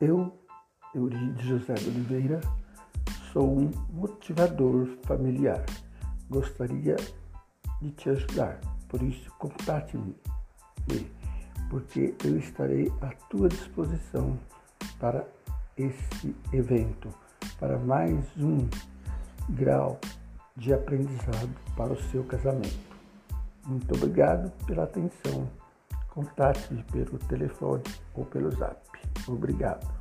Eu, Eurides José de Oliveira, sou um motivador familiar. Gostaria de te ajudar, por isso contate-me, porque eu estarei à tua disposição para esse evento, para mais um grau de aprendizado para o seu casamento. Muito obrigado pela atenção. Contate-me pelo telefone ou pelo zap. Obrigado.